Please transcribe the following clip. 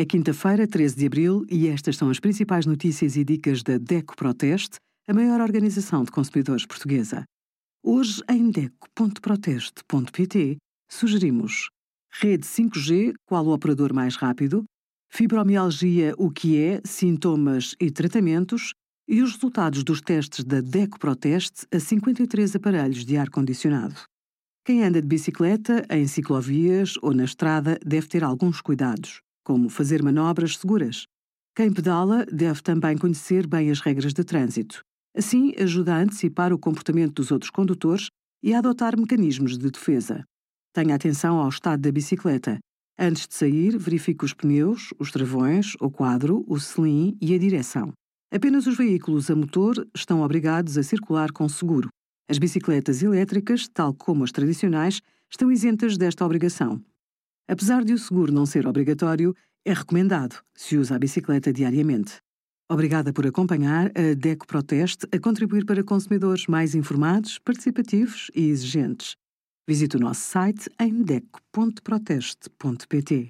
É quinta-feira, 13 de abril, e estas são as principais notícias e dicas da DECO Proteste, a maior organização de consumidores portuguesa. Hoje, em DECO.proteste.pt, sugerimos rede 5G, qual o operador mais rápido, fibromialgia, o que é, sintomas e tratamentos, e os resultados dos testes da DECO Proteste a 53 aparelhos de ar-condicionado. Quem anda de bicicleta, em ciclovias ou na estrada deve ter alguns cuidados como fazer manobras seguras. Quem pedala deve também conhecer bem as regras de trânsito. Assim, ajuda a antecipar o comportamento dos outros condutores e a adotar mecanismos de defesa. Tenha atenção ao estado da bicicleta. Antes de sair, verifique os pneus, os travões, o quadro, o selim e a direção. Apenas os veículos a motor estão obrigados a circular com seguro. As bicicletas elétricas, tal como as tradicionais, estão isentas desta obrigação. Apesar de o seguro não ser obrigatório, é recomendado se usa a bicicleta diariamente. Obrigada por acompanhar a DECO Proteste a contribuir para consumidores mais informados, participativos e exigentes. Visite o nosso site em deco.proteste.pt.